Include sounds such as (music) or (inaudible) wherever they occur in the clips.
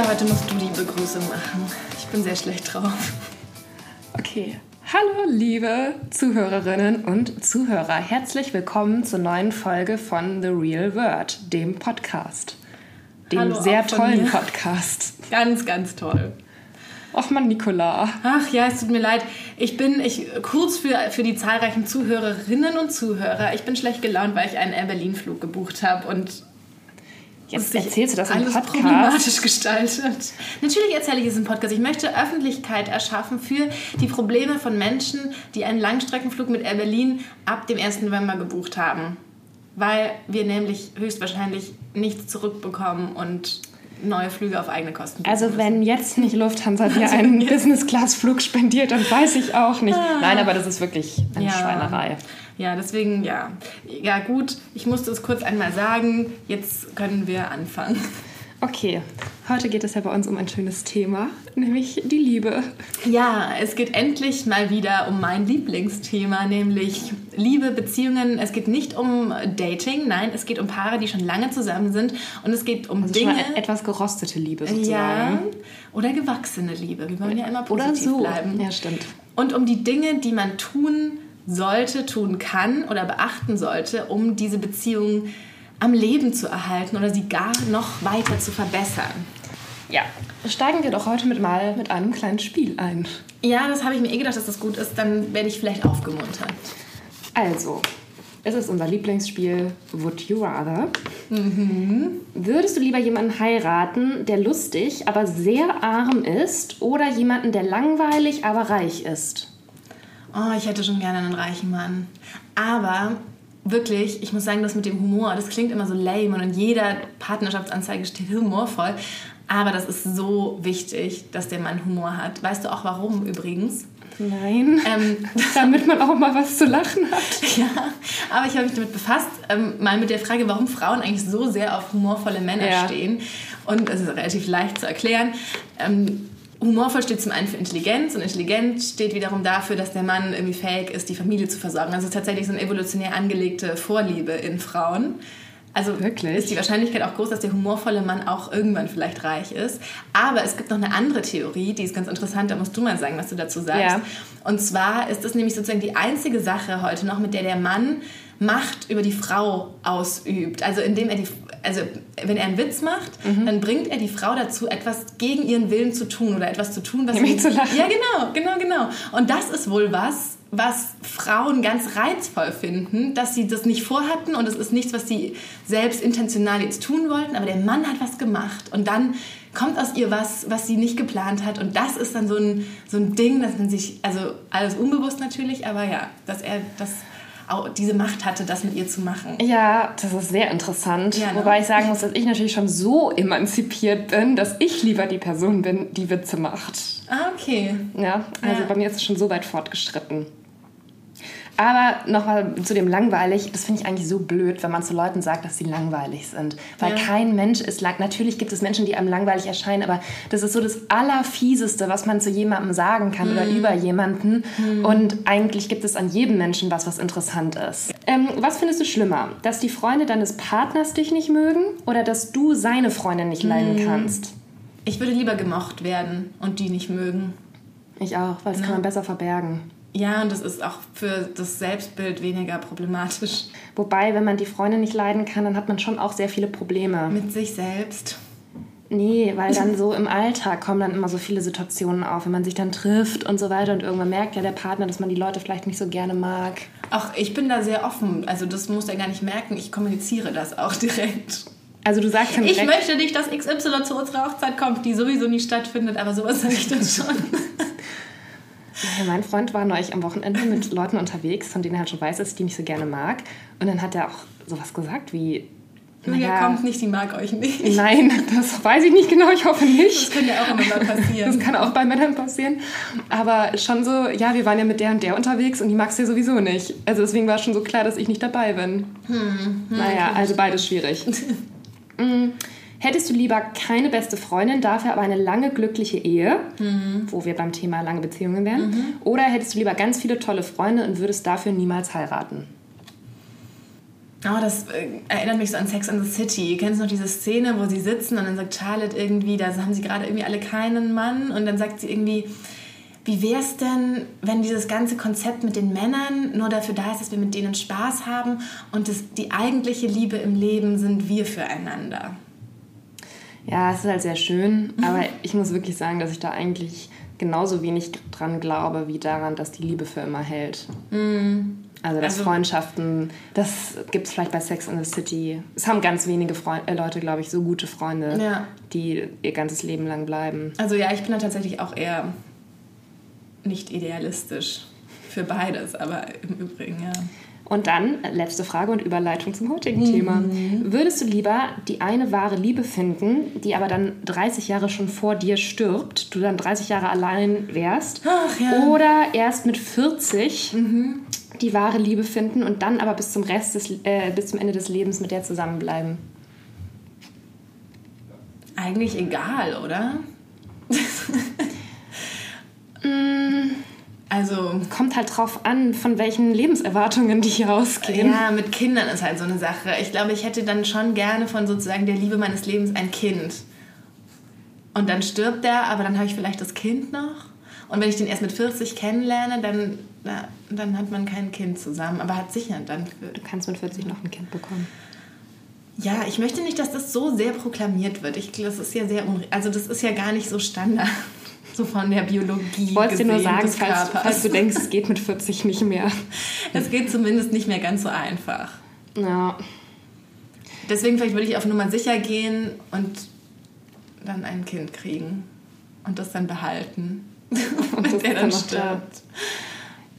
Julia, heute musst du die Begrüßung machen. Ich bin sehr schlecht drauf. Okay. Hallo, liebe Zuhörerinnen und Zuhörer. Herzlich willkommen zur neuen Folge von The Real Word, dem Podcast. Dem Hallo sehr tollen mir. Podcast. Ganz, ganz toll. Och man, Nicola. Ach ja, es tut mir leid. Ich bin, ich, kurz für, für die zahlreichen Zuhörerinnen und Zuhörer, ich bin schlecht gelaunt, weil ich einen Air Berlin-Flug gebucht habe und Jetzt erzählst du das im alles Podcast. problematisch gestaltet. Natürlich erzähle ich es im Podcast. Ich möchte Öffentlichkeit erschaffen für die Probleme von Menschen, die einen Langstreckenflug mit Air Berlin ab dem 1. November gebucht haben. Weil wir nämlich höchstwahrscheinlich nichts zurückbekommen und neue Flüge auf eigene Kosten Also müssen. wenn jetzt nicht Lufthansa (laughs) dir einen Business-Class-Flug spendiert, dann weiß ich auch nicht. Nein, aber das ist wirklich eine Ja. Schweinerei. Ja, deswegen, ja. Ja, gut, ich musste es kurz einmal sagen. Jetzt können wir anfangen. Okay, heute geht es ja bei uns um ein schönes Thema, nämlich die Liebe. Ja, es geht endlich mal wieder um mein Lieblingsthema, nämlich Liebe, Beziehungen. Es geht nicht um Dating, nein, es geht um Paare, die schon lange zusammen sind. Und es geht um Also Dinge. etwas gerostete Liebe Ja, sozusagen. oder gewachsene Liebe. Wir wollen ja immer Oder positiv so. bleiben. Ja, stimmt. Und um die Dinge, die man tun sollte, tun kann oder beachten sollte, um diese Beziehung am Leben zu erhalten oder sie gar noch weiter zu verbessern. Ja, steigen wir doch heute mit mal mit einem kleinen Spiel ein. Ja, das habe ich mir eh gedacht, dass das gut ist. Dann werde ich vielleicht aufgemuntert. Also, es ist unser Lieblingsspiel Would You Rather. Würdest du lieber jemanden heiraten, der lustig, aber sehr arm ist, oder jemanden, der langweilig, aber reich ist? Oh, ich hätte schon gerne einen reichen Mann. Aber wirklich, ich muss sagen, das mit dem Humor, das klingt immer so lame und in jeder Partnerschaftsanzeige steht humorvoll. Aber das ist so wichtig, dass der Mann Humor hat. Weißt du auch warum übrigens? Nein. Ähm, (laughs) Damit man auch mal was zu lachen hat. (laughs) ja, aber ich habe mich damit befasst, ähm, mal mit der Frage, warum Frauen eigentlich so sehr auf humorvolle Männer Ja. stehen. Und es ist relativ leicht zu erklären. Ähm, humorvoll steht zum einen für Intelligenz und intelligent steht wiederum dafür, dass der Mann irgendwie fähig ist, die Familie zu versorgen. Also tatsächlich so eine evolutionär angelegte Vorliebe in Frauen. Also Wirklich? ist die Wahrscheinlichkeit auch groß, dass der humorvolle Mann auch irgendwann vielleicht reich ist. Aber es gibt noch eine andere Theorie, die ist ganz interessant, da musst du mal sagen, was du dazu sagst. Ja. Und zwar ist das nämlich sozusagen die einzige Sache heute noch, mit der der Mann Macht über die Frau ausübt. Also indem er die, also wenn er einen Witz macht, Mhm. dann bringt er die Frau dazu, etwas gegen ihren Willen zu tun oder etwas zu tun, was Nämlich sie- zu lachen. Ja, genau, genau, genau. Und das ist wohl was, was Frauen ganz reizvoll finden, dass sie das nicht vorhatten und es ist nichts, was sie selbst intentional jetzt tun wollten, aber der Mann hat was gemacht und dann kommt aus ihr was, was sie nicht geplant hat und das ist dann so ein, so ein Ding, dass man sich, also alles unbewusst natürlich, aber ja, dass er das auch diese Macht hatte, das mit ihr zu machen. Ja, das ist sehr interessant. Ja, ne? Wobei ich sagen muss, dass ich natürlich schon so emanzipiert bin, dass ich lieber die Person bin, die Witze macht. Ah, okay. Ja, also Ja. bei mir ist es schon so weit fortgeschritten. Aber nochmal zu dem langweilig, das finde ich eigentlich so blöd, wenn man zu Leuten sagt, dass sie langweilig sind. Weil Ja. kein Mensch ist lang. Natürlich gibt es Menschen, die einem langweilig erscheinen, aber das ist so das Allerfieseste, was man zu jemandem sagen kann oder über jemanden. Und eigentlich gibt es an jedem Menschen was, was interessant ist. Ähm, was findest du schlimmer? Dass die Freunde deines Partners dich nicht mögen oder dass du seine Freundin nicht leiden kannst? Ich würde lieber gemocht werden und die nicht mögen. Ich auch, weil das kann man besser verbergen. Ja, und das ist auch für das Selbstbild weniger problematisch. Wobei, wenn man die Freunde nicht leiden kann, dann hat man schon auch sehr viele Probleme. Mit sich selbst. Nee, weil dann so im Alltag kommen dann immer so viele Situationen auf, wenn man sich dann trifft und so weiter und irgendwann merkt ja der Partner, dass man die Leute vielleicht nicht so gerne mag. Ach, ich bin da sehr offen. Also das muss er gar nicht merken. Ich kommuniziere das auch (laughs) direkt. Also du sagst dann Ich direkt, möchte nicht, dass XY zu unserer Hochzeit kommt, die sowieso nie stattfindet, aber sowas sage ich dann schon. (laughs) ja, mein Freund war neulich am Wochenende mit (laughs) Leuten unterwegs, von denen er halt schon weiß, dass ich die nicht so gerne mag. Und dann hat er auch sowas gesagt wie, Julia naja, kommt nicht, die mag euch nicht. Nein, das weiß ich nicht genau, ich hoffe nicht. Das könnte ja auch immer mal Das passieren. kann auch bei Männern passieren. Aber schon so, ja, wir waren ja mit der und der unterwegs und die magst du ja sowieso nicht. Also deswegen war schon so klar, dass ich nicht dabei bin. naja, also beides schwierig. (laughs) Mm, Hättest du lieber keine beste Freundin, dafür aber eine lange glückliche Ehe, wo wir beim Thema lange Beziehungen wären? Oder hättest du lieber ganz viele tolle Freunde und würdest dafür niemals heiraten? Oh, das äh, erinnert mich so an Sex and the City. Kennst du noch diese Szene, wo sie sitzen und dann sagt Charlotte irgendwie, da haben sie gerade irgendwie alle keinen Mann und dann sagt sie irgendwie, wie wäre es denn, wenn dieses ganze Konzept mit den Männern nur dafür da ist, dass wir mit denen Spaß haben und das, die eigentliche Liebe im Leben sind wir füreinander? Ja, es ist halt sehr schön, aber ich muss wirklich sagen, dass ich da eigentlich genauso wenig dran glaube, wie daran, dass die Liebe für immer hält. Mm. Also, dass also, Freundschaften, das gibt es vielleicht bei Sex in the City. Es haben ganz wenige Freund äh, Leute, glaube ich, so gute Freunde, ja. die ihr ganzes Leben lang bleiben. Also ja, ich bin da tatsächlich auch eher nicht idealistisch für beides, aber im Übrigen, ja. Und dann, letzte Frage und Überleitung zum heutigen mhm. Thema. Würdest du lieber die eine wahre Liebe finden, die aber dann 30 Jahre schon vor dir stirbt, du dann 30 Jahre allein wärst, Ach, ja. oder erst mit 40 mhm. die wahre Liebe finden und dann aber bis zum Rest des, äh, bis zum Ende des Lebens mit der zusammenbleiben? Eigentlich egal, oder? (laughs) Also kommt halt drauf an, von welchen Lebenserwartungen die hier ausgehen. Ja, mit Kindern ist halt so eine Sache. Ich glaube, ich hätte dann schon gerne von sozusagen der Liebe meines Lebens ein Kind. Und dann stirbt er, aber dann habe ich vielleicht das Kind noch. Und wenn ich den erst mit 40 kennenlerne, dann, na, dann hat man kein Kind zusammen. Aber hat sicher dann. Du kannst mit 40 noch ein Kind bekommen. Ja, ich möchte nicht, dass das so sehr proklamiert wird. Ich, das ist ja sehr, also das ist ja gar nicht so Standard. So von der Biologie. Ich wollte dir nur sagen, falls, falls, du denkst, es geht mit 40 nicht mehr. (laughs) Es geht zumindest nicht mehr ganz so einfach. Ja. Deswegen vielleicht würde ich auf Nummer sicher gehen und dann ein Kind kriegen und das dann behalten. Und (laughs) das der dann stirbt.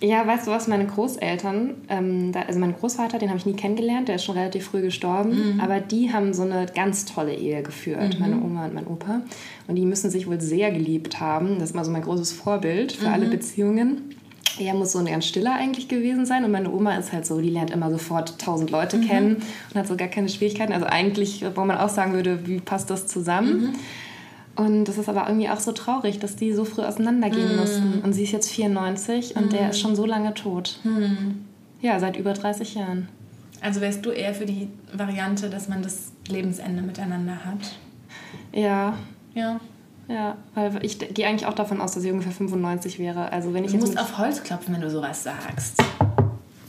Ja, weißt du was, meine Großeltern, ähm, da, also mein Großvater, den habe ich nie kennengelernt, der ist schon relativ früh gestorben, mhm. aber die haben so eine ganz tolle Ehe geführt, mhm. meine Oma und mein Opa. Und die müssen sich wohl sehr geliebt haben. Das ist mal so mein großes Vorbild für mhm. alle Beziehungen. Er muss so ein ganz stiller eigentlich gewesen sein und meine Oma ist halt so, die lernt immer sofort tausend Leute mhm. kennen und hat so gar keine Schwierigkeiten. Also eigentlich, wo man auch sagen würde, wie passt das zusammen? Und das ist aber irgendwie auch so traurig, dass die so früh auseinandergehen mm. mussten. Und sie ist jetzt 94 und mm. der ist schon so lange tot. Mm. Ja, seit über 30 Jahren. Also wärst du eher für die Variante, dass man das Lebensende miteinander hat? Ja. Ja. Ja, weil ich gehe eigentlich auch davon aus, dass sie ungefähr 95 wäre. Also wenn ich du musst auf Holz klopfen, wenn du sowas sagst.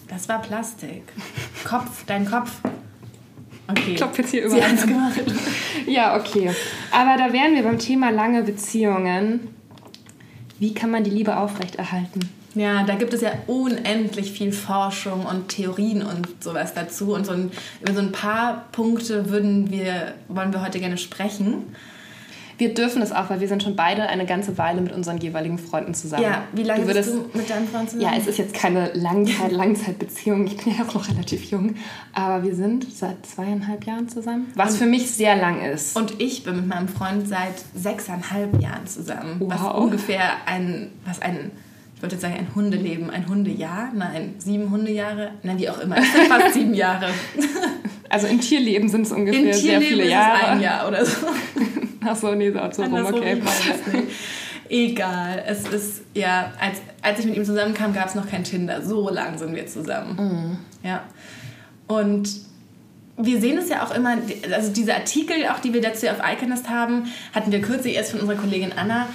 Das war Plastik. (laughs) Kopf, dein Kopf. Okay. Ich klopfe jetzt hier überall. Sie gemacht. (laughs) ja, okay. Aber da wären wir beim Thema lange Beziehungen. Wie kann man die Liebe aufrechterhalten? Ja, da gibt es ja unendlich viel Forschung und Theorien und sowas dazu. Und so ein, über so ein paar Punkte würden wir, wollen wir heute gerne sprechen. Wir dürfen es auch, weil wir sind schon beide eine ganze Weile mit unseren jeweiligen Freunden zusammen. Ja, wie lange du würdest, bist du mit deinen Freunden zusammen? Ja, es ist jetzt keine Langzeit, Langzeitbeziehung. Ich bin ja auch noch relativ jung. Aber wir sind seit zweieinhalb Jahren zusammen. Was und, für mich sehr lang ist. Und ich bin mit meinem Freund seit sechseinhalb Jahren zusammen. Wow. Was ungefähr ein, was ein ich wollte jetzt sagen, ein Hundeleben, ein Hundejahr, nein, sieben Hundejahre, nein, wie auch immer, es sind fast sieben Jahre. Also in Tierleben sind es ungefähr in sehr viele Jahre. Ist ein Jahr oder so. Ach so, nee, so rum, okay. (laughs) Egal, es ist, ja, als, als ich mit ihm zusammenkam, gab es noch kein Tinder. So lang sind wir zusammen. Mhm. Ja. Und wir sehen es ja auch immer, also diese Artikel, auch die wir dazu auf Iconist haben, hatten wir kürzlich erst von unserer Kollegin Anna.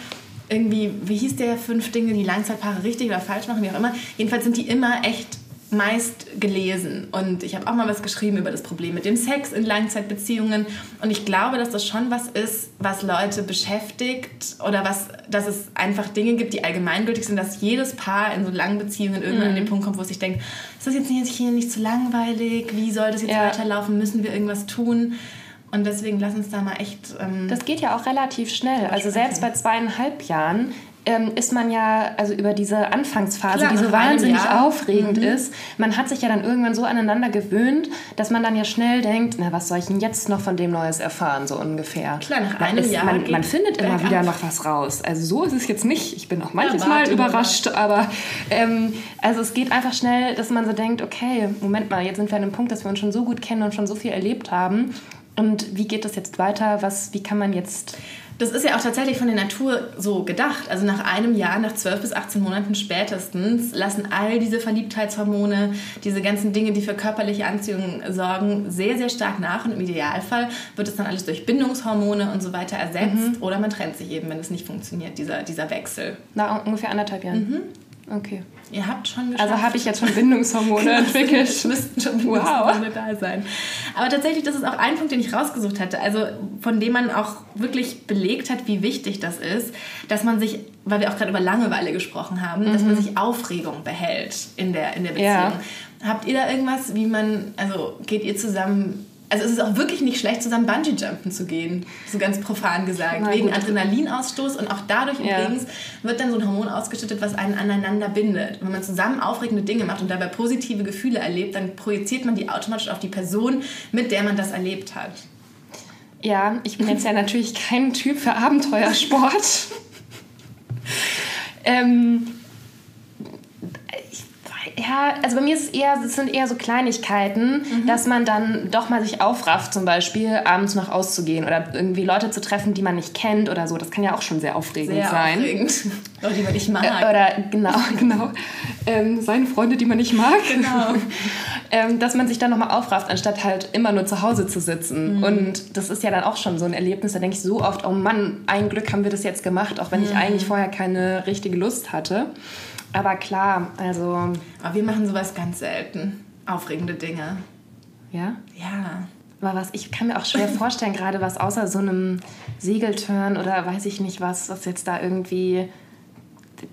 Irgendwie, wie hieß der, fünf Dinge, die Langzeitpaare richtig oder falsch machen, wie auch immer. Jedenfalls sind die immer echt meist gelesen und ich habe auch mal was geschrieben über das Problem mit dem Sex in Langzeitbeziehungen und ich glaube, dass das schon was ist, was Leute beschäftigt oder was, dass es einfach Dinge gibt, die allgemeingültig sind, dass jedes Paar in so langen Beziehungen irgendwann mhm. an den Punkt kommt, wo es sich denkt, ist das jetzt hier nicht zu langweilig, wie soll das jetzt ja. weiterlaufen, müssen wir irgendwas tun? Und deswegen lass uns da mal echt. Ähm, das geht ja auch relativ schnell. Also selbst bei zweieinhalb Jahren ähm, ist man ja, also über diese Anfangsphase, Klar, die so wahnsinnig aufregend mhm. ist, man hat sich ja dann irgendwann so aneinander gewöhnt, dass man dann ja schnell denkt, na, was soll ich denn jetzt noch von dem Neues erfahren, so ungefähr. Klar, nach einem ist, Jahr man, man findet immer wieder noch was raus. Also so ist es jetzt nicht. Ich bin auch manches ja, Mal überrascht, aber ähm, also es geht einfach schnell, dass man so denkt, okay, Moment mal, jetzt sind wir an einem Punkt, dass wir uns schon so gut kennen und schon so viel erlebt haben Und wie geht das jetzt weiter? Was, wie kann man jetzt das ist ja auch tatsächlich von der Natur so gedacht. Also nach einem Jahr, nach 12 bis 18 Monaten spätestens, lassen all diese Verliebtheitshormone, diese ganzen Dinge, die für körperliche Anziehung sorgen, sehr, sehr stark nach. Und im Idealfall wird es dann alles durch Bindungshormone und so weiter ersetzt. Mhm. Oder man trennt sich eben, wenn es nicht funktioniert, dieser, dieser Wechsel. Nach ungefähr anderthalb Jahren? Mhm. Okay. Ihr habt schon geschafft. Also habe ich jetzt schon Bindungshormone (laughs) entwickelt. müssten schon Bindungshormone wow. da sein. Aber tatsächlich, das ist auch ein Punkt, den ich rausgesucht hatte. Also von dem man auch wirklich belegt hat, wie wichtig das ist, dass man sich, weil wir auch gerade über Langeweile gesprochen haben, mhm. dass man mhm. sich Aufregung behält in der, in der Beziehung. Ja. Habt ihr da irgendwas, wie man, also geht ihr zusammen also es ist auch wirklich nicht schlecht, zusammen Bungee-Jumpen zu gehen, so ganz profan gesagt, Na, wegen gut. Adrenalinausstoß und auch dadurch ja. übrigens wird dann so ein Hormon ausgeschüttet, was einen aneinander bindet. Wenn man zusammen aufregende Dinge macht und dabei positive Gefühle erlebt, dann projiziert man die automatisch auf die Person, mit der man das erlebt hat. Ja, ich bin jetzt ja natürlich kein Typ für Abenteuersport. (laughs) ähm, ja, also bei mir ist es eher, es sind eher so Kleinigkeiten, mhm. dass man dann doch mal sich aufrafft, zum Beispiel abends noch auszugehen oder irgendwie Leute zu treffen, die man nicht kennt oder so. Das kann ja auch schon sehr aufregend sehr sein. Aufregend. Oder die man nicht mag. Äh, oder genau, (laughs) genau. Ähm, seine Freunde, die man nicht mag. Genau. (laughs) ähm, dass man sich dann nochmal aufrafft, anstatt halt immer nur zu Hause zu sitzen. Mhm. Und das ist ja dann auch schon so ein Erlebnis, da denke ich so oft, oh Mann, ein Glück haben wir das jetzt gemacht, auch wenn mhm. ich eigentlich vorher keine richtige Lust hatte. Aber klar, also. Aber wir machen sowas ganz selten. Aufregende Dinge. Ja? Ja. Aber was, ich kann mir auch schwer (laughs) vorstellen, gerade was außer so einem Segelturn oder weiß ich nicht was, was jetzt da irgendwie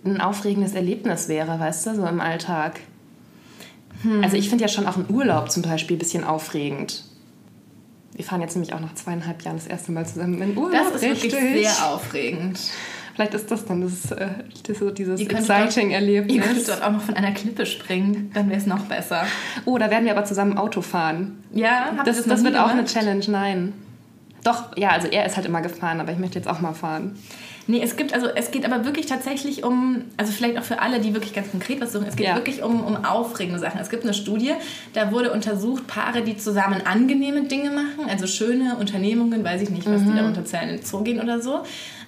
ein aufregendes Erlebnis wäre, weißt du, so im Alltag. Hm. Also ich finde ja schon auch einen Urlaub zum Beispiel ein bisschen aufregend. Wir fahren jetzt nämlich auch nach zweieinhalb Jahren das erste Mal zusammen in Urlaub. Das ist richtig. wirklich sehr aufregend. Vielleicht ist das dann das, äh, das dieses Exciting-Erlebnis. Ihr könntet dort auch noch von einer Klippe springen, dann wäre es noch besser. Oh, da werden wir aber zusammen Auto fahren. Ja, das, das, das wird auch eine Challenge, nein. Doch, ja, also er ist halt immer gefahren, aber ich möchte jetzt auch mal fahren. Nee, es gibt, also es geht aber wirklich tatsächlich um, also vielleicht auch für alle, die wirklich ganz konkret was suchen, es geht ja. wirklich um, um aufregende Sachen. Es gibt eine Studie, da wurde untersucht, Paare, die zusammen angenehme Dinge machen, also schöne Unternehmungen, weiß ich nicht, was mhm. die darunter zählen, in den Zoo gehen oder so.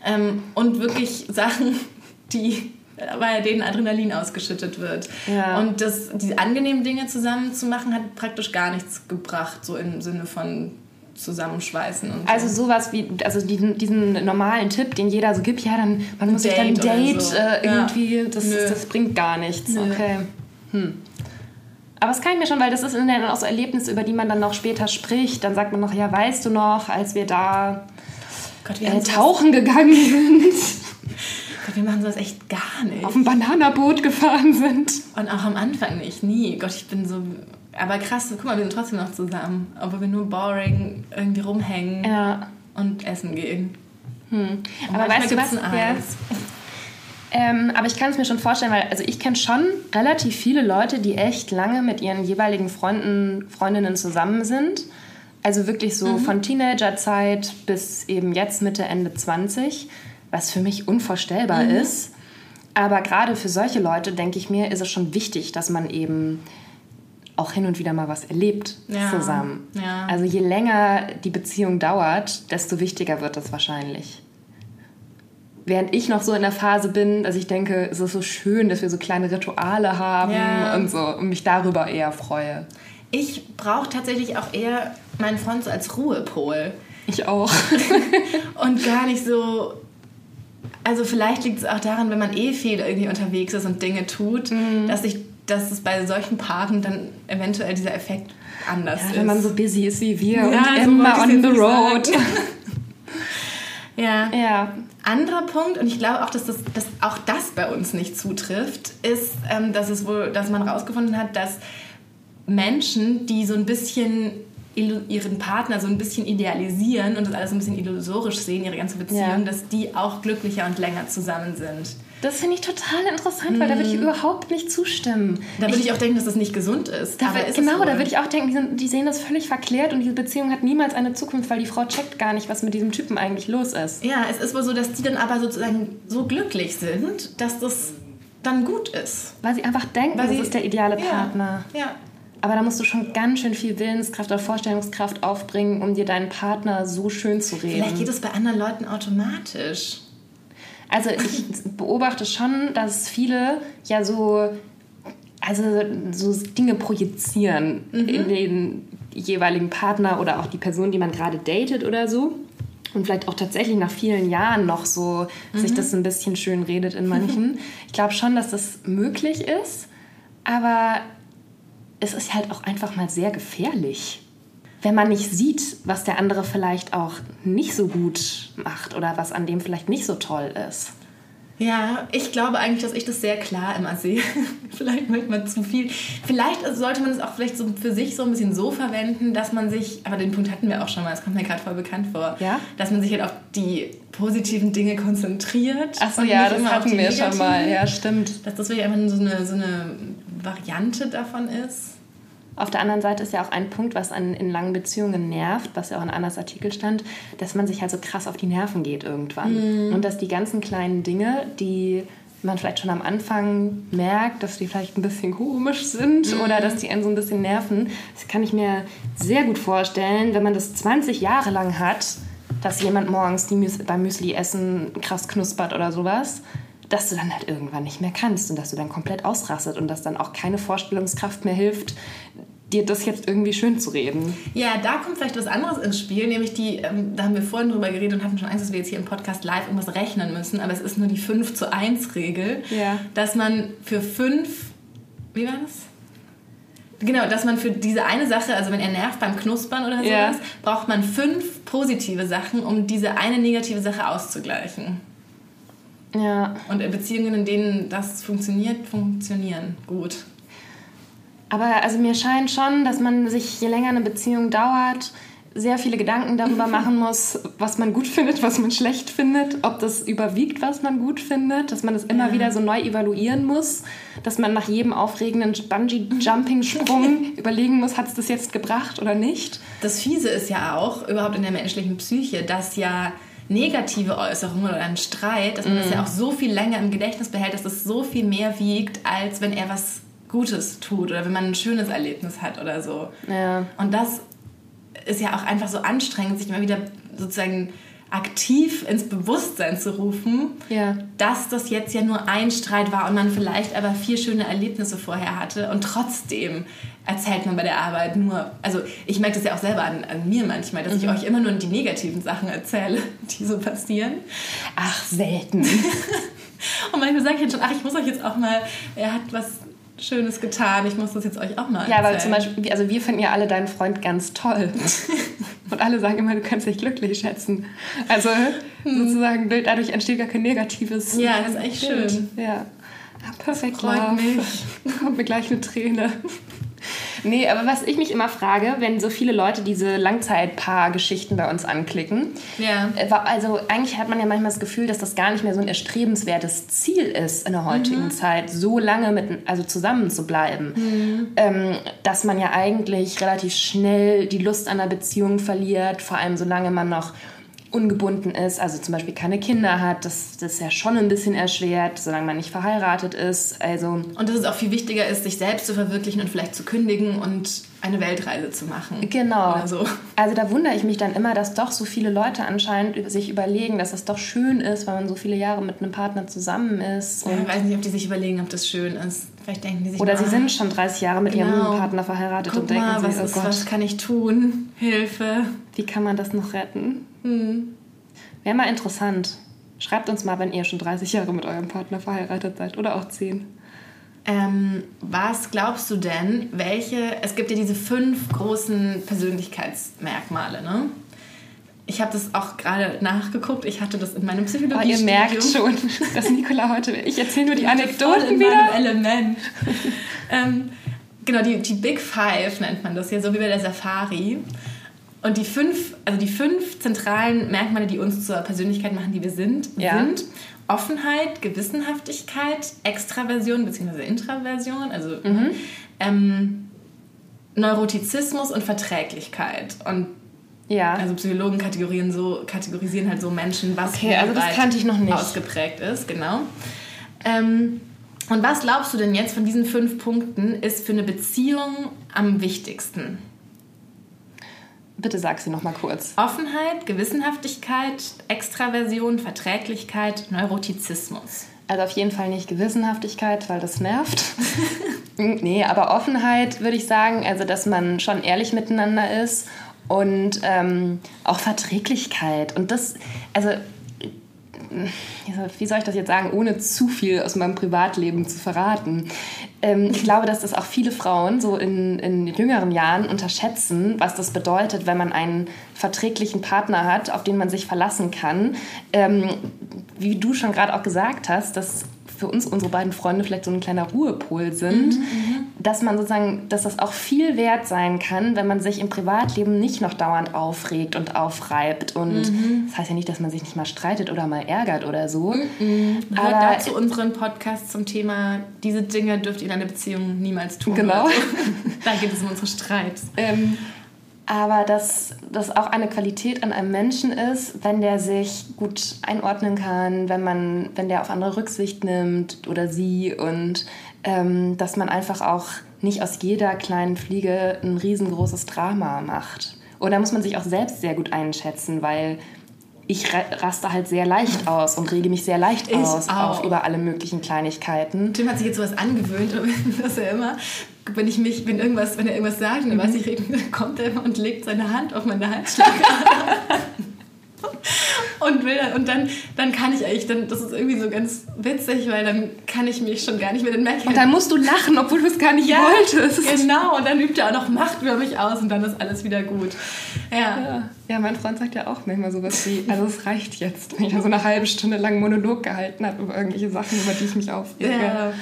Ähm, und wirklich Sachen, (laughs) die bei denen Adrenalin ausgeschüttet wird. Ja. Und das, die angenehmen Dinge zusammen zu machen, hat praktisch gar nichts gebracht, so im Sinne von zusammenschweißen. Und also so. sowas wie, also diesen, diesen, normalen Tipp, den jeder so gibt, ja, dann man muss sich dann ein Date so. äh, irgendwie, ja. das, das, bringt gar nichts. Nö. Okay. Hm. Aber das kann ich mir schon, weil das ist dann auch so Erlebnisse, über die man dann noch später spricht. Dann sagt man noch, ja, weißt du noch, als wir da Gott, wir äh, tauchen gegangen sind. (laughs) Gott, wir machen sowas echt gar nicht. Auf dem Bananaboot gefahren sind. Und auch am Anfang nicht, nie. Gott, ich bin so aber krass, guck mal, wir sind trotzdem noch zusammen. Obwohl wir nur boring irgendwie rumhängen ja. und essen gehen. Hm. Aber weißt du was? Eis. Ähm, aber ich kann es mir schon vorstellen, weil also ich kenne schon relativ viele Leute, die echt lange mit ihren jeweiligen Freunden, Freundinnen zusammen sind. Also wirklich so mhm. von Teenagerzeit bis eben jetzt Mitte, Ende 20, was für mich unvorstellbar mhm. ist. Aber gerade für solche Leute, denke ich mir, ist es schon wichtig, dass man eben auch hin und wieder mal was erlebt ja. zusammen. Ja. Also je länger die Beziehung dauert, desto wichtiger wird das wahrscheinlich. Während ich noch so in der Phase bin, dass ich denke, es ist so schön, dass wir so kleine Rituale haben ja. und so und mich darüber eher freue. Ich brauche tatsächlich auch eher meinen Freund so als Ruhepol. Ich auch. (laughs) und gar nicht so also vielleicht liegt es auch daran, wenn man eh viel irgendwie unterwegs ist und Dinge tut, mhm. dass ich dass es bei solchen Paaren dann eventuell dieser Effekt anders ja, ist. Wenn man so busy ist wie wir ja, und immer on the road. (laughs) ja. ja. Anderer Punkt, und ich glaube auch, dass, das, dass auch das bei uns nicht zutrifft, ist, ähm, dass, es wohl, dass man herausgefunden hat, dass Menschen, die so ein bisschen ihren Partner so ein bisschen idealisieren und das alles so ein bisschen illusorisch sehen, ihre ganze Beziehung, ja. dass die auch glücklicher und länger zusammen sind. Das finde ich total interessant, mhm. weil da würde ich mhm. überhaupt nicht zustimmen. Da würde ich, ich, auch denken, dass das nicht gesund ist. Da ist genau, da würde ich auch denken, die, sind, die, sehen das völlig verklärt und diese Beziehung hat niemals eine Zukunft, weil die Frau checkt gar nicht, was mit diesem Typen eigentlich los ist. Ja, es ist wohl so, dass die dann aber sozusagen so glücklich sind, dass das dann gut ist. Weil sie einfach denken, weil sie, das ist der ideale Partner. Ja. ja. Aber da musst du schon ganz schön viel Willenskraft oder Vorstellungskraft aufbringen, um dir deinen Partner so schön zu reden. Vielleicht geht es bei anderen Leuten automatisch. Also ich beobachte schon, dass viele ja so, also so Dinge projizieren mhm. in den jeweiligen Partner oder auch die Person, die man gerade datet oder so. Und vielleicht auch tatsächlich nach vielen Jahren noch so mhm. sich das ein bisschen schön redet in manchen. (laughs) Ich glaube schon, dass das möglich ist, aber es ist halt auch einfach mal sehr gefährlich wenn man nicht sieht, was der andere vielleicht auch nicht so gut macht oder was an dem vielleicht nicht so toll ist. Ja, ich glaube eigentlich, dass ich das sehr klar immer sehe. (laughs) vielleicht manchmal zu viel. Vielleicht sollte man es auch vielleicht so für sich so ein bisschen so verwenden, dass man sich, aber den Punkt hatten wir auch schon mal, das kommt mir gerade voll bekannt vor, ja? dass man sich halt auf die positiven Dinge konzentriert. Achso, ja, das hatten wir schon mal. Ja, stimmt. Dass das wirklich einfach so eine, so eine Variante davon ist. Auf der anderen Seite ist ja auch ein Punkt, was an, in langen Beziehungen nervt, was ja auch in Annas Artikel stand, dass man sich halt so krass auf die Nerven geht irgendwann. Mhm. Und dass die ganzen kleinen Dinge, die man vielleicht schon am Anfang merkt, dass die vielleicht ein bisschen komisch sind mhm. oder dass die einen so ein bisschen nerven. Das kann ich mir sehr gut vorstellen, wenn man das 20 Jahre lang hat, dass jemand morgens die Müs beim Müsli-Essen krass knuspert oder sowas dass du dann halt irgendwann nicht mehr kannst und dass du dann komplett ausrastet und dass dann auch keine Vorstellungskraft mehr hilft, dir das jetzt irgendwie schön zu reden. Ja, da kommt vielleicht was anderes ins Spiel, nämlich die, ähm, da haben wir vorhin drüber geredet und hatten schon Angst, dass wir jetzt hier im Podcast live irgendwas rechnen müssen, aber es ist nur die 5 zu 1 Regel, ja. dass man für 5, wie war das? Genau, dass man für diese eine Sache, also wenn er nervt beim Knuspern oder sowas, ja. braucht man fünf positive Sachen, um diese eine negative Sache auszugleichen. Ja. Und Beziehungen, in denen das funktioniert, funktionieren gut. Aber also mir scheint schon, dass man sich, je länger eine Beziehung dauert, sehr viele Gedanken darüber (laughs) machen muss, was man gut findet, was man schlecht findet, ob das überwiegt, was man gut findet, dass man das immer ja. wieder so neu evaluieren muss, dass man nach jedem aufregenden Bungee-Jumping-Sprung (laughs) überlegen muss, hat es das jetzt gebracht oder nicht. Das Fiese ist ja auch, überhaupt in der menschlichen Psyche, dass ja negative Äußerungen oder ein Streit, dass man mm. das ja auch so viel länger im Gedächtnis behält, dass das so viel mehr wiegt, als wenn er was Gutes tut oder wenn man ein schönes Erlebnis hat oder so. Ja. Und das ist ja auch einfach so anstrengend, sich immer wieder sozusagen aktiv ins Bewusstsein zu rufen, ja. dass das jetzt ja nur ein Streit war und man vielleicht aber vier schöne Erlebnisse vorher hatte und trotzdem erzählt man bei der Arbeit nur, also ich merke das ja auch selber an, an mir manchmal, dass mhm. ich euch immer nur die negativen Sachen erzähle, (laughs) die so passieren. Ach, selten. (laughs) und manchmal sage ich dann schon, ach, ich muss euch jetzt auch mal, er hat was Schönes getan. Ich muss das jetzt euch auch mal erzählen. Ja, weil zum Beispiel, also wir finden ja alle deinen Freund ganz toll. (laughs) Und alle sagen immer, du kannst dich glücklich schätzen. Also hm. sozusagen, dadurch entsteht gar kein negatives Ja, das ist echt schön. Ja. Perfekt, Freut mich. (laughs) Kommt mir gleich eine Träne. Nee, aber was ich mich immer frage, wenn so viele Leute diese Langzeitpaar-Geschichten bei uns anklicken, ja. Äh, also eigentlich hat man ja manchmal das Gefühl, dass das gar nicht mehr so ein erstrebenswertes Ziel ist in der heutigen mhm. Zeit, so lange mit, also zusammen zu bleiben, mhm. ähm, dass man ja eigentlich relativ schnell die Lust an der Beziehung verliert, vor allem solange man noch ungebunden ist, also zum Beispiel keine Kinder hat, das, das ist ja schon ein bisschen erschwert, solange man nicht verheiratet ist. Also und dass es auch viel wichtiger ist, sich selbst zu verwirklichen und vielleicht zu kündigen und eine Weltreise zu machen. Genau. So. Also da wundere ich mich dann immer, dass doch so viele Leute anscheinend sich überlegen, dass es doch schön ist, weil man so viele Jahre mit einem Partner zusammen ist. Ja, ich weiß nicht, ob die sich überlegen, ob das schön ist. Vielleicht denken die sich Oder mal, sie sind schon 30 Jahre mit genau. ihrem Partner verheiratet Guck und denken mal, was oh ist, Gott. was kann ich tun? Hilfe. Wie kann man das noch retten? Hm. Wäre mal interessant. Schreibt uns mal, wenn ihr schon 30 Jahre mit eurem Partner verheiratet seid oder auch 10. Ähm, was glaubst du denn, welche, es gibt ja diese fünf großen Persönlichkeitsmerkmale, ne? Ich habe das auch gerade nachgeguckt. Ich hatte das in meinem Psychologie. Oh, ihr merkt schon, (laughs) dass Nicola heute. Ich erzähle nur die Anekdoten wieder. Element. (laughs) ähm, genau, die, die Big Five nennt man das ja, so wie bei der Safari. Und die fünf, also die fünf zentralen Merkmale, die uns zur Persönlichkeit machen, die wir sind, ja. sind Offenheit, Gewissenhaftigkeit, Extraversion bzw. Intraversion, also mhm. ähm, Neurotizismus und Verträglichkeit. Und ja. Also Psychologen kategorisieren so kategorisieren halt so Menschen, was okay, also das kannte ich noch nicht. ausgeprägt ist, genau. Ähm, Und was glaubst du denn jetzt von diesen fünf Punkten ist für eine Beziehung am wichtigsten? Bitte sag sie noch mal kurz. Offenheit, Gewissenhaftigkeit, Extraversion, Verträglichkeit, Neurotizismus. Also auf jeden Fall nicht Gewissenhaftigkeit, weil das nervt. (laughs) nee, aber Offenheit würde ich sagen, also dass man schon ehrlich miteinander ist und ähm, auch Verträglichkeit. Und das, also wie soll ich das jetzt sagen, ohne zu viel aus meinem Privatleben zu verraten. Ähm, ich glaube, dass das auch viele Frauen so in, in jüngeren Jahren unterschätzen, was das bedeutet, wenn man einen verträglichen Partner hat, auf den man sich verlassen kann. Ähm, wie du schon gerade auch gesagt hast, dass für uns unsere beiden Freunde vielleicht so ein kleiner Ruhepol sind, mhm, mhm, dass man sozusagen, dass das auch viel wert sein kann, wenn man sich im Privatleben nicht noch dauernd aufregt und aufreibt. Und mhm. das heißt ja nicht, dass man sich nicht mal streitet oder mal ärgert oder so. Mhm. Hört Aber dazu unseren Podcast zum Thema, diese Dinge dürft ihr in einer Beziehung niemals tun. Genau. Also. (laughs) da geht es um unsere Streits. Ähm, aber dass das auch eine Qualität an einem Menschen ist, wenn der sich gut einordnen kann, wenn man, wenn der auf andere Rücksicht nimmt oder sie und ähm, dass man einfach auch nicht aus jeder kleinen Fliege ein riesengroßes Drama macht. Und da muss man sich auch selbst sehr gut einschätzen, weil ich raste halt sehr leicht aus und rege mich sehr leicht ich aus, auch. auch über alle möglichen Kleinigkeiten. Tim hat sich jetzt sowas angewöhnt, (laughs) dass er immer wenn ich mich, wenn irgendwas, wenn er irgendwas sagt und mhm. was ich rede, kommt er und legt seine Hand auf meine Halsschlagader. (laughs) und will dann, und dann, dann kann ich eigentlich, dann, das ist irgendwie so ganz witzig, weil dann kann ich mich schon gar nicht mehr den merken. Und dann musst du lachen, obwohl du es gar nicht ja, wolltest. Genau, und dann übt er auch noch Macht über mich aus und dann ist alles wieder gut. Ja. ja. ja mein Freund sagt ja auch manchmal sowas wie, also es reicht jetzt, wenn ich so eine halbe Stunde lang Monolog gehalten habe über irgendwelche Sachen, über die ich mich aufrege. Ja.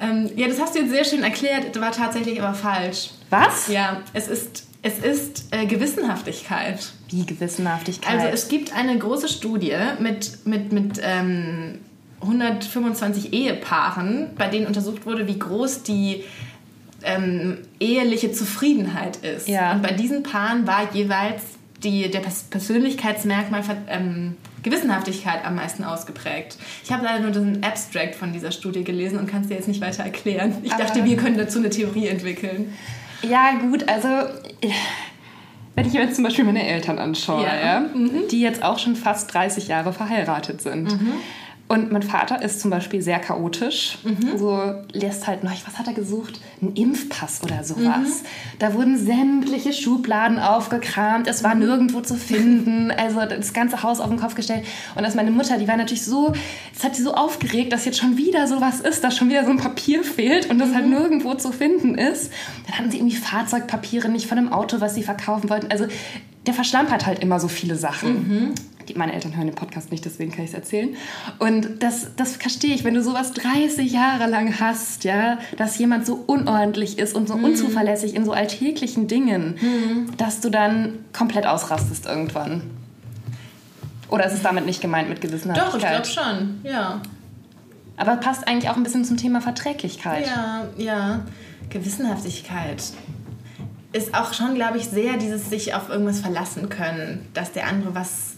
Ähm, ja, das hast du jetzt sehr schön erklärt, war tatsächlich aber falsch. Was? Ja, es ist es ist äh, Gewissenhaftigkeit. Wie Gewissenhaftigkeit? Also es gibt eine große Studie mit, mit, mit ähm, 125 Ehepaaren, bei denen untersucht wurde, wie groß die ähm, eheliche Zufriedenheit ist. Ja. Und bei diesen Paaren war jeweils die, der Persönlichkeitsmerkmal ähm, Gewissenhaftigkeit am meisten ausgeprägt. Ich habe leider nur den Abstract von dieser Studie gelesen und kann es dir jetzt nicht weiter erklären. Ich Aber dachte, wir können dazu eine Theorie entwickeln. Ja, gut, also wenn ich mir jetzt zum Beispiel meine Eltern anschaue, ja. ja mhm. die jetzt auch schon fast 30 Jahre verheiratet sind. Mhm. Und mein Vater ist zum Beispiel sehr chaotisch. Mhm. So lässt halt noch, was hat er gesucht? Ein Impfpass oder sowas. Mhm. Da wurden sämtliche Schubladen aufgekramt. Es war mhm. nirgendwo zu finden. (laughs) Also das ganze Haus auf den Kopf gestellt. Und dass meine Mutter, die war natürlich so, das hat sie so aufgeregt, dass jetzt schon wieder sowas ist, dass schon wieder so ein Papier fehlt und das halt mhm. nirgendwo zu finden ist. Dann hatten sie irgendwie Fahrzeugpapiere nicht von einem Auto, was sie verkaufen wollten. Also der verschlampert halt immer so viele Sachen. Mhm die, meine Eltern hören den Podcast nicht, deswegen kann ich es erzählen. Und das, das verstehe ich, wenn du sowas 30 Jahre lang hast, ja, dass jemand so unordentlich ist und so mhm. unzuverlässig in so alltäglichen Dingen, mhm. dass du dann komplett ausrastest irgendwann. Oder ist es damit nicht gemeint mit Gewissenhaftigkeit? Doch, ich glaube schon, ja. Aber passt eigentlich auch ein bisschen zum Thema Verträglichkeit. Ja, ja. Gewissenhaftigkeit ist auch schon, glaube ich, sehr dieses sich auf irgendwas verlassen können, dass der andere was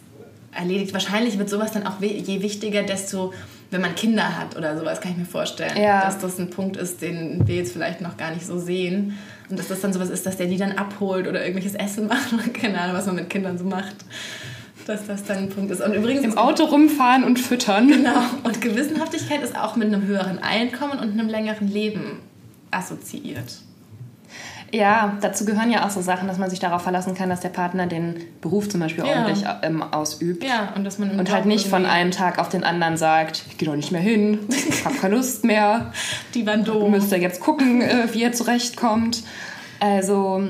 erledigt. Wahrscheinlich wird sowas dann auch je wichtiger, desto, wenn man Kinder hat oder sowas, kann ich mir vorstellen, ja. dass das ein Punkt ist, den wir jetzt vielleicht noch gar nicht so sehen. Und dass das dann sowas ist, dass der die dann abholt oder irgendwelches Essen (laughs) macht oder keine Ahnung, was man mit Kindern so macht. Dass das dann ein Punkt ist. Und übrigens. Im Auto rumfahren und füttern. Genau. Und Gewissenhaftigkeit ist auch mit einem höheren Einkommen und einem längeren Leben assoziiert. Ja, dazu gehören ja auch so Sachen, dass man sich darauf verlassen kann, dass der Partner den Beruf zum Beispiel ja. ordentlich ähm, ausübt. Ja, und dass man und halt nicht von einem Tag auf den anderen sagt, ich gehe doch nicht mehr hin, ich habe keine Lust mehr. (laughs) Die waren doof. Müsst ihr jetzt gucken, äh, wie er zurechtkommt. Also,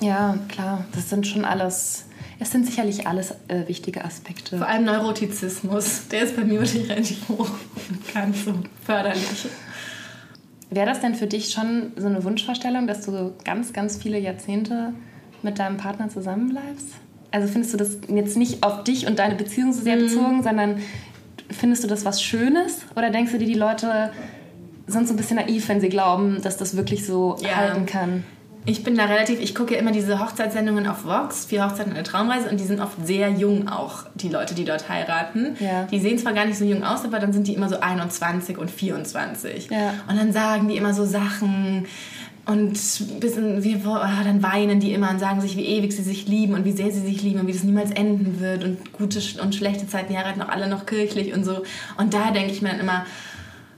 ja, klar, das sind schon alles. Es sind sicherlich alles äh, wichtige Aspekte. Vor allem Neurotizismus, der ist bei mir wirklich relativ hoch und (laughs) ganz so förderlich. Wäre das denn für dich schon so eine Wunschvorstellung, dass du ganz, ganz viele Jahrzehnte mit deinem Partner zusammenbleibst? Also findest du das jetzt nicht auf dich und deine Beziehung so sehr mhm. bezogen, sondern findest du das was Schönes? Oder denkst du dir, die Leute sind so ein bisschen naiv, wenn sie glauben, dass das wirklich so ja. halten kann? Ich bin da relativ, ich gucke ja immer diese Hochzeitssendungen auf Vox, vier Hochzeiten und eine Traumreise und die sind oft sehr jung auch, die Leute, die dort heiraten. Ja. Die sehen zwar gar nicht so jung aus, aber dann sind die immer so 21 und 24. Ja. Und dann sagen die immer so Sachen und bisschen, wie, oh, dann weinen die immer und sagen sich, wie ewig sie sich lieben und wie sehr sie sich lieben und wie das niemals enden wird und gute und schlechte Zeiten, heiraten auch alle noch kirchlich und so. Und da denke ich mir dann immer,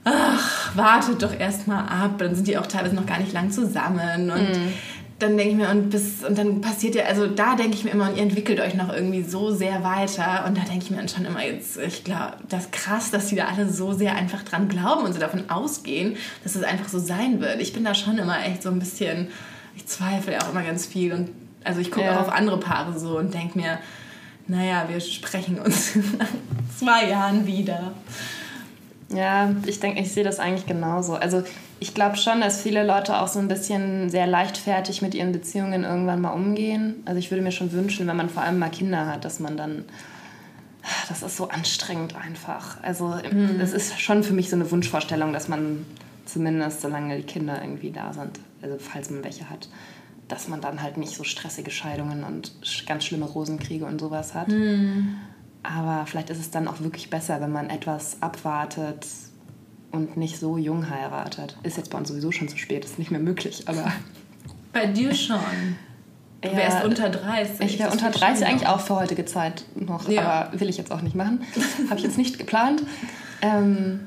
ach, wartet doch erstmal ab. Dann sind die auch teilweise noch gar nicht lang zusammen. Und mm. dann denke ich mir, und bis, und dann passiert ja, also da denke ich mir immer, und ihr entwickelt euch noch irgendwie so sehr weiter. Und da denke ich mir dann schon immer jetzt, ich glaube, das ist krass, dass die da alle so sehr einfach dran glauben und so davon ausgehen, dass es einfach so sein wird. Ich bin da schon immer echt so ein bisschen, ich zweifle ja auch immer ganz viel. Und also ich gucke ja. auch auf andere Paare so und denke mir, naja, wir sprechen uns (laughs) in zwei Jahren wieder. Ja, ich denke, ich sehe das eigentlich genauso. Also ich glaube schon, dass viele Leute auch so ein bisschen sehr leichtfertig mit ihren Beziehungen irgendwann mal umgehen. Also ich würde mir schon wünschen, wenn man vor allem mal Kinder hat, dass man dann das ist so anstrengend einfach. Also mhm. das ist schon für mich so eine Wunschvorstellung, dass man zumindest, solange die Kinder irgendwie da sind, also falls man welche hat, dass man dann halt nicht so stressige Scheidungen und ganz schlimme Rosenkriege und sowas hat. Mhm. Aber vielleicht ist es dann auch wirklich besser, wenn man etwas abwartet und nicht so jung heiratet. Ist jetzt bei uns sowieso schon zu spät, ist nicht mehr möglich, aber. (laughs) Bei dir schon. Du wärst ja, unter 30. Ich wäre unter 30 eigentlich auch für heutige Zeit noch, ja. aber will ich jetzt auch nicht machen. (laughs) Habe ich jetzt nicht geplant. Ähm,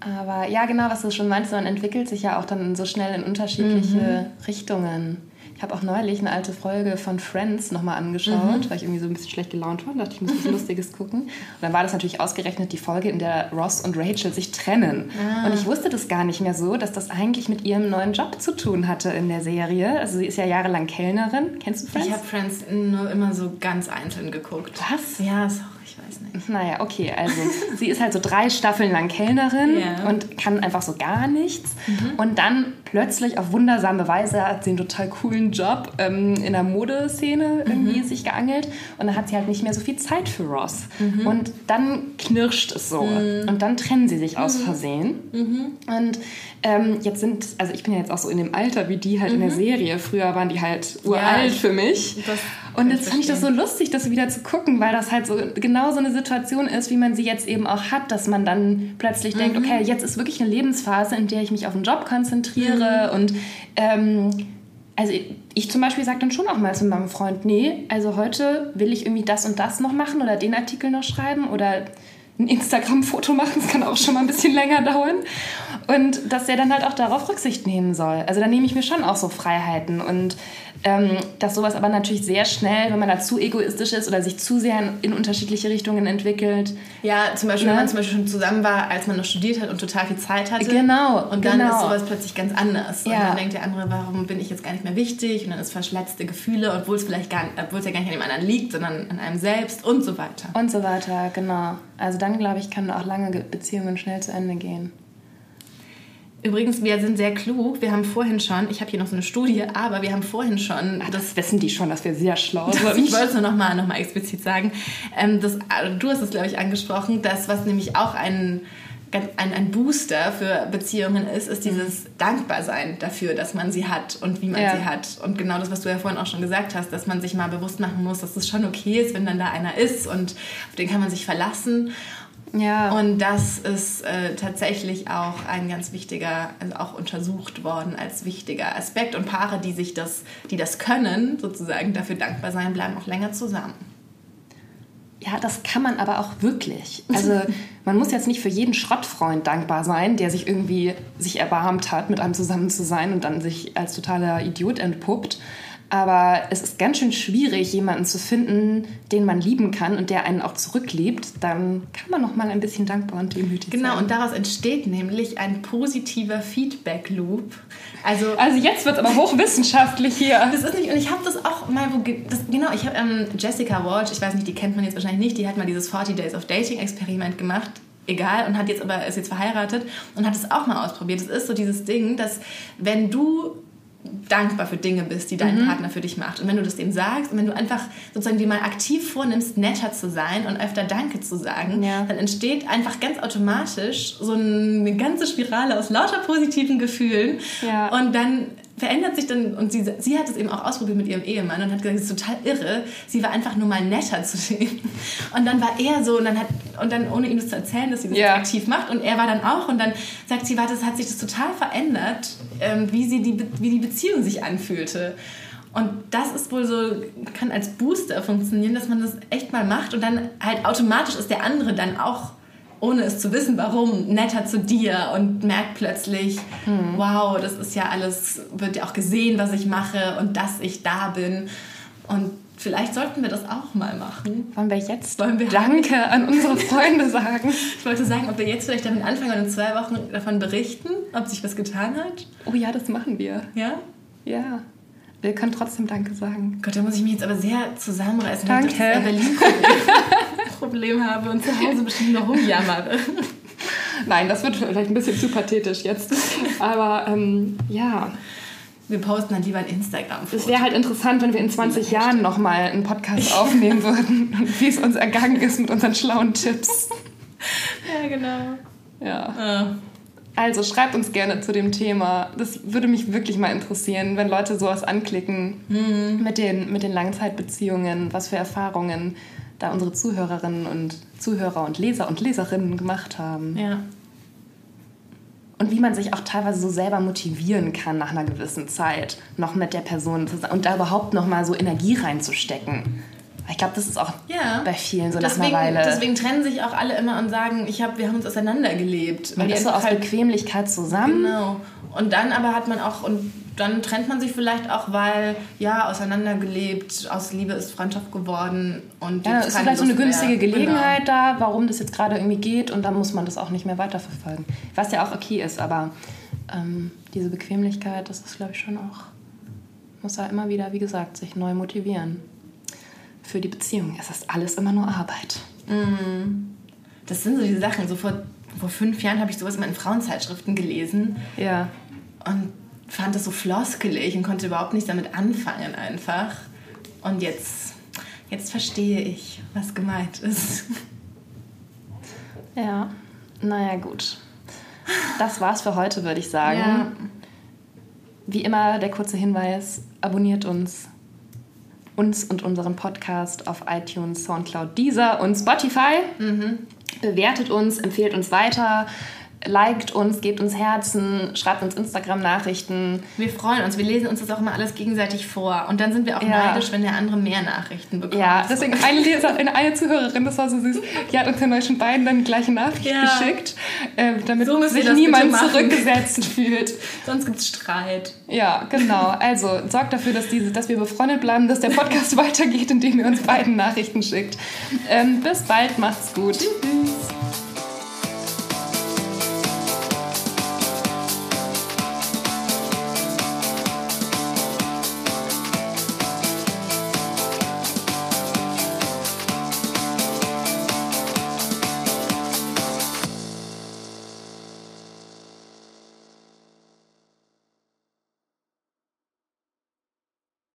aber ja, genau, was du schon meinst, man entwickelt sich ja auch dann so schnell in unterschiedliche mhm. Richtungen. Ich habe auch neulich eine alte Folge von Friends nochmal angeschaut, mhm. weil ich irgendwie so ein bisschen schlecht gelaunt war und dachte, ich muss was (laughs) Lustiges gucken. Und dann war das natürlich ausgerechnet die Folge, in der Ross und Rachel sich trennen. Ah. Und ich wusste das gar nicht mehr so, dass das eigentlich mit ihrem neuen Job zu tun hatte in der Serie. Also sie ist ja jahrelang Kellnerin. Kennst du Friends? Ich habe Friends nur immer so ganz einzeln geguckt. Was? Ja, sorry weiß nicht. Naja, okay, also sie ist halt so drei Staffeln lang Kellnerin yeah. und kann einfach so gar nichts. Mhm. Und dann plötzlich auf wundersame Weise hat sie einen total coolen Job ähm, in der Modeszene irgendwie mhm. sich geangelt. Und dann hat sie halt nicht mehr so viel Zeit für Ross. Mhm. Und dann knirscht es so. Mhm. Und dann trennen sie sich aus mhm. Versehen. Mhm. Und ähm, jetzt sind, also ich bin ja jetzt auch so in dem Alter wie die halt in der Serie. Früher waren die halt uralt ja, für mich. Und jetzt fand ich das so lustig, das wieder zu gucken, weil das halt so genau so eine Situation ist, wie man sie jetzt eben auch hat, dass man dann plötzlich mhm. denkt, okay, jetzt ist wirklich eine Lebensphase, in der ich mich auf den Job konzentriere mhm. und ähm, also ich zum Beispiel sage dann schon auch mal zu meinem Freund, nee, also heute will ich irgendwie das und das noch machen oder den Artikel noch schreiben oder ein Instagram-Foto machen, das kann auch schon mal ein bisschen länger dauern. Und dass er dann halt auch darauf Rücksicht nehmen soll. Also da nehme ich mir schon auch so Freiheiten und ähm, dass sowas aber natürlich sehr schnell, wenn man da zu egoistisch ist oder sich zu sehr in, in unterschiedliche Richtungen entwickelt. Ja, zum Beispiel, ne? wenn man zum Beispiel schon zusammen war, als man noch studiert hat und total viel Zeit hatte. Genau. Und dann genau. ist sowas plötzlich ganz anders. Ja. Und dann denkt der andere, warum bin ich jetzt gar nicht mehr wichtig? Und dann ist verschletzte Gefühle, obwohl es vielleicht gar, obwohl es ja gar nicht an dem anderen liegt, sondern an einem selbst und so weiter. Und so weiter, genau. Also dann, glaube ich, können auch lange Beziehungen schnell zu Ende gehen. Übrigens, wir sind sehr klug. Wir haben vorhin schon, ich habe hier noch so eine Studie, aber wir haben vorhin schon. Ach, das wissen die schon, dass wir sehr schlau sind. ich wollte es nur nochmal noch mal explizit sagen. Ähm, das, du hast es, glaube ich, angesprochen, das, was nämlich auch ein, ein, ein Booster für Beziehungen ist, ist dieses Dankbarsein dafür, dass man sie hat und wie man ja. sie hat. Und genau das, was du ja vorhin auch schon gesagt hast, dass man sich mal bewusst machen muss, dass es schon okay ist, wenn dann da einer ist und auf den kann man sich verlassen. Ja. Und das ist äh, tatsächlich auch ein ganz wichtiger, also auch untersucht worden als wichtiger Aspekt. Und Paare, die sich das, die das können, sozusagen dafür dankbar sein, bleiben auch länger zusammen. Ja, das kann man aber auch wirklich. Also (laughs) man muss jetzt nicht für jeden Schrottfreund dankbar sein, der sich irgendwie sich erbarmt hat, mit einem zusammen zu sein und dann sich als totaler Idiot entpuppt. Aber es ist ganz schön schwierig, jemanden zu finden, den man lieben kann und der einen auch zurückliebt. Dann kann man noch mal ein bisschen dankbar und demütig genau, sein. Genau, und daraus entsteht nämlich ein positiver Feedback-Loop. Also, also jetzt wird es aber hochwissenschaftlich hier. (laughs) Das ist nicht, und ich habe das auch mal, wo, das, genau, ich habe ähm, Jessica Walsh, ich weiß nicht, die kennt man jetzt wahrscheinlich nicht, die hat mal dieses 40 Days of Dating-Experiment gemacht egal und hat jetzt aber ist jetzt verheiratet und hat es auch mal ausprobiert. Es ist so dieses Ding, dass wenn du dankbar für Dinge bist, die dein mhm. Partner für dich macht. Und wenn du das dem sagst und wenn du einfach sozusagen dir mal aktiv vornimmst, netter zu sein und öfter Danke zu sagen, ja. dann entsteht einfach ganz automatisch so eine ganze Spirale aus lauter positiven Gefühlen. Ja. Und dann verändert sich dann, und sie, sie hat es eben auch ausprobiert mit ihrem Ehemann und hat gesagt, das ist total irre. Sie war einfach nur mal netter zu dem. Und dann war er so, und dann hat, und dann, ohne ihm das zu erzählen, dass sie das Ja. aktiv macht, und er war dann auch, und dann sagt sie, warte, es hat sich das total verändert, ähm, wie, sie die, wie die Beziehung sich anfühlte. Und das ist wohl so, kann als Booster funktionieren, dass man das echt mal macht und dann halt automatisch ist der andere dann auch, ohne es zu wissen, warum, netter zu dir und merkt plötzlich, wow, das ist ja alles, wird ja auch gesehen, was ich mache und dass ich da bin. Und vielleicht sollten wir das auch mal machen. Wollen wir jetzt Wollen wir- Danke an unsere (laughs) Freunde sagen? Ich wollte sagen, ob wir jetzt vielleicht damit anfangen und in zwei Wochen davon berichten, ob sich was getan hat. Oh ja, das machen wir. Ja? Ja. Wir können trotzdem Danke sagen. Gott, da muss ich mich jetzt aber sehr zusammenreißen, Danke. ich das Berlin-Problem (laughs) Problem habe und zu Hause bestimmt noch rumjammere. Nein, das wird vielleicht ein bisschen zu pathetisch jetzt. Aber ähm, ja, Wir posten dann lieber ein Instagram. es wäre halt interessant, wenn wir in 20 Jahren nochmal einen Podcast aufnehmen würden und wie es uns ergangen ist mit unseren schlauen Tipps. Ja, genau. Ja. Ah. Also schreibt uns gerne zu dem Thema. Das würde mich wirklich mal interessieren, wenn Leute sowas anklicken mit, den, mit den Langzeitbeziehungen, was für Erfahrungen da unsere Zuhörerinnen und Zuhörer und Leser und Leserinnen gemacht haben. Ja. Und wie man sich auch teilweise so selber motivieren kann nach einer gewissen Zeit, noch mit der Person zusammen und da überhaupt noch mal so Energie reinzustecken. Ich glaube, das ist auch Ja. bei vielen so deswegen, nach einer Weile. deswegen trennen sich auch alle immer und sagen, ich hab, wir haben uns auseinandergelebt. man ist so aus Bequemlichkeit zusammen. Genau. Und dann aber hat man auch, und dann trennt man sich vielleicht auch, weil, ja, auseinandergelebt, aus Liebe ist Freundschaft geworden. Und Ja, ist vielleicht so eine Lust mehr. günstige Gelegenheit Genau. da, warum das jetzt gerade irgendwie geht und dann muss man das auch nicht mehr weiterverfolgen. Was ja auch okay ist, aber ähm, diese Bequemlichkeit, das ist glaube ich schon auch, muss ja immer wieder, wie gesagt, sich neu motivieren. Für die Beziehung. Es ist alles immer nur Arbeit. Das sind so diese Sachen. So vor, vor fünf Jahren habe ich sowas immer in Frauenzeitschriften gelesen Ja. und fand das so floskelig und konnte überhaupt nicht damit anfangen einfach. Und jetzt, jetzt verstehe ich, was gemeint ist. Ja. Naja, gut. Das war's für heute, würde ich sagen. Ja. Wie immer der kurze Hinweis, abonniert uns. Uns und unseren Podcast auf iTunes, Soundcloud, Deezer und Spotify. Bewertet uns, empfehlt uns weiter, liked uns, gebt uns Herzen, schreibt uns Instagram-Nachrichten. Wir freuen uns, wir lesen uns das auch immer alles gegenseitig vor. Und dann sind wir auch Ja. neidisch, wenn der andere mehr Nachrichten bekommt. Ja, deswegen eine Leserin, eine Zuhörerin, das war so süß, die hat uns ja neu schon beiden dann die gleiche Nachricht Ja. geschickt, äh, damit So sich niemand zurückgesetzt fühlt. Sonst gibt es Streit. Ja, genau. Also sorgt dafür, dass, diese, dass wir befreundet bleiben, dass der Podcast (laughs) weitergeht, indem ihr uns beiden Nachrichten schickt. Ähm, bis bald, macht's gut. Tschüss.